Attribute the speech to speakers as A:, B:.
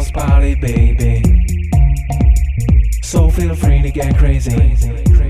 A: house party, baby. So feel free to get crazy.